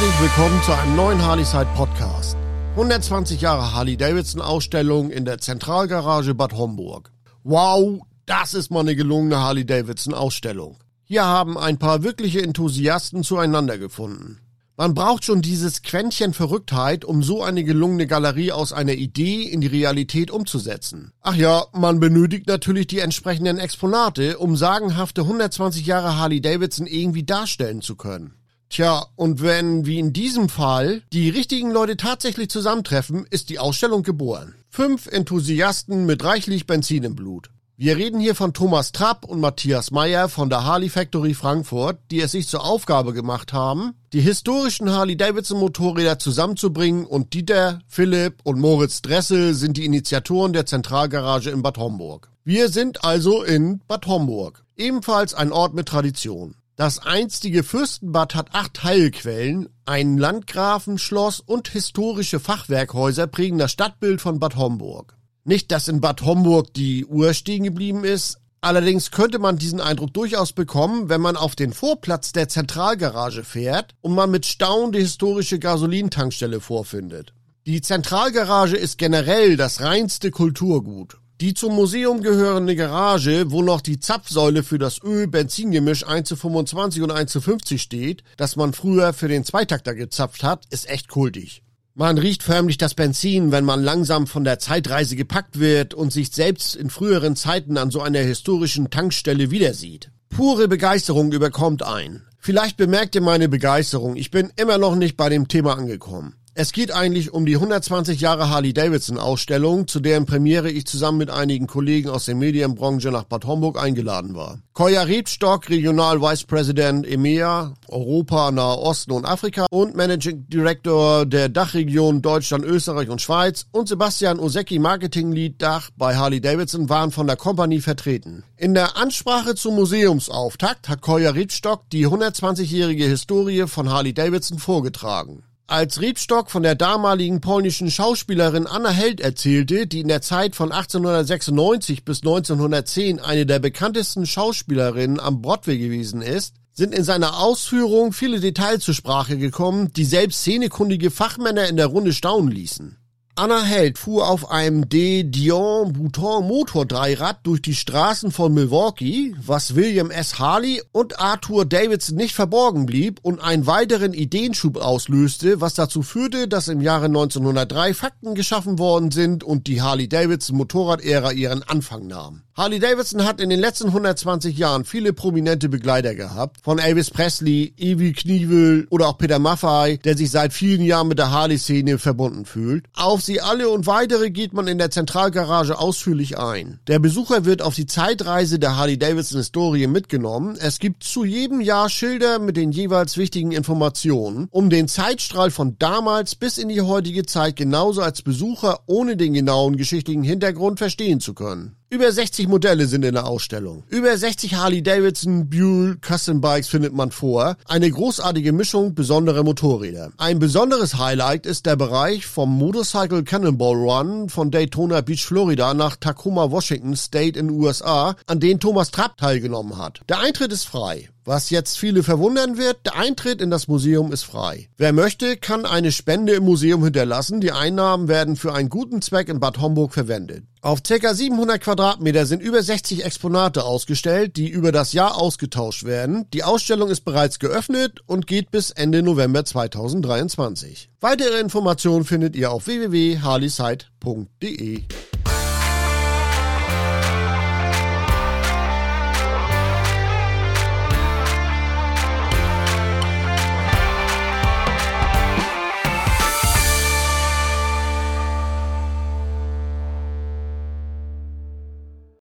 willkommen zu einem neuen Harley-Side Podcast. 120 Jahre Harley-Davidson-Ausstellung in der Zentralgarage Bad Homburg. Wow, das ist mal eine gelungene Harley-Davidson-Ausstellung. Hier haben ein paar wirkliche Enthusiasten zueinander gefunden. Man braucht schon dieses Quäntchen Verrücktheit, um so eine gelungene Galerie aus einer Idee in die Realität umzusetzen. Ach ja, man benötigt natürlich die entsprechenden Exponate, um sagenhafte 120 Jahre Harley Davidson irgendwie darstellen zu können. Tja, und wenn, wie in diesem Fall, die richtigen Leute tatsächlich zusammentreffen, ist die Ausstellung geboren. Fünf Enthusiasten mit reichlich Benzin im Blut. Wir reden hier von Thomas Trapp und Matthias Meyer von der Harley Factory Frankfurt, die es sich zur Aufgabe gemacht haben, die historischen Harley-Davidson Motorräder zusammenzubringen und Dieter, Philipp und Moritz Dressel sind die Initiatoren der Zentralgarage in Bad Homburg. Wir sind also in Bad Homburg, ebenfalls ein Ort mit Tradition. Das einstige Fürstenbad hat acht Heilquellen, ein Landgrafenschloss und historische Fachwerkhäuser prägen das Stadtbild von Bad Homburg. Nicht, dass in Bad Homburg die Uhr stehen geblieben ist, allerdings könnte man diesen Eindruck durchaus bekommen, wenn man auf den Vorplatz der Zentralgarage fährt und man mit Staunen die historische Gasolintankstelle vorfindet. Die Zentralgarage ist generell das reinste Kulturgut. Die zum Museum gehörende Garage, wo noch die Zapfsäule für das Öl-Benzingemisch 1 zu 25 und 1 zu 50 steht, das man früher für den Zweitakter gezapft hat, ist echt kultig. Man riecht förmlich das Benzin, wenn man langsam von der Zeitreise gepackt wird und sich selbst in früheren Zeiten an so einer historischen Tankstelle wiedersieht. Pure Begeisterung überkommt ein. Vielleicht bemerkt ihr meine Begeisterung, ich bin immer noch nicht bei dem Thema angekommen. Es geht eigentlich um die 120 Jahre Harley-Davidson Ausstellung, zu deren Premiere ich zusammen mit einigen Kollegen aus der Medienbranche nach Bad Homburg eingeladen war. Koya Rebstock, Regional Vice President EMEA, Europa, Nahe Osten und Afrika und Managing Director der Dachregion Deutschland, Österreich und Schweiz und Sebastian Osecki, Marketing Lead Dach bei Harley-Davidson waren von der Company vertreten. In der Ansprache zum Museumsauftakt hat Koya Rebstock die 120-jährige Historie von Harley-Davidson vorgetragen. Als Rebstock von der damaligen polnischen Schauspielerin Anna Held erzählte, die in der Zeit von 1896 bis 1910 eine der bekanntesten Schauspielerinnen am Broadway gewesen ist, sind in seiner Ausführung viele Details zur Sprache gekommen, die selbst szenekundige Fachmänner in der Runde staunen ließen. Anna Held fuhr auf einem De Dion Bouton Motordreirad durch die Straßen von Milwaukee, was William S. Harley und Arthur Davidson nicht verborgen blieb und einen weiteren Ideenschub auslöste, was dazu führte, dass im Jahre 1903 Fakten geschaffen worden sind und die Harley-Davidson Motorradära ihren Anfang nahm. Harley Davidson hat in den letzten 120 Jahren viele prominente Begleiter gehabt, von Elvis Presley, Evie Knievel oder auch Peter Maffay, der sich seit vielen Jahren mit der Harley-Szene verbunden fühlt. Auf sie alle und weitere geht man in der Zentralgarage ausführlich ein. Der Besucher wird auf die Zeitreise der Harley Davidson Historie mitgenommen. Es gibt zu jedem Jahr Schilder mit den jeweils wichtigen Informationen, um den Zeitstrahl von damals bis in die heutige Zeit genauso als Besucher ohne den genauen geschichtlichen Hintergrund verstehen zu können. Über 60 Modelle sind in der Ausstellung. Über 60 Harley Davidson, Buell, Custom Bikes findet man vor. Eine großartige Mischung besonderer Motorräder. Ein besonderes Highlight ist der Bereich vom Motorcycle Cannonball Run von Daytona Beach, Florida nach Tacoma, Washington State in USA, an den Thomas Trapp teilgenommen hat. Der Eintritt ist frei. Was jetzt viele verwundern wird, der Eintritt in das Museum ist frei. Wer möchte, kann eine Spende im Museum hinterlassen. Die Einnahmen werden für einen guten Zweck in Bad Homburg verwendet. Auf ca. 700 Quadratmeter sind über 60 Exponate ausgestellt, die über das Jahr ausgetauscht werden. Die Ausstellung ist bereits geöffnet und geht bis Ende November 2023. Weitere Informationen findet ihr auf www.harleyside.de.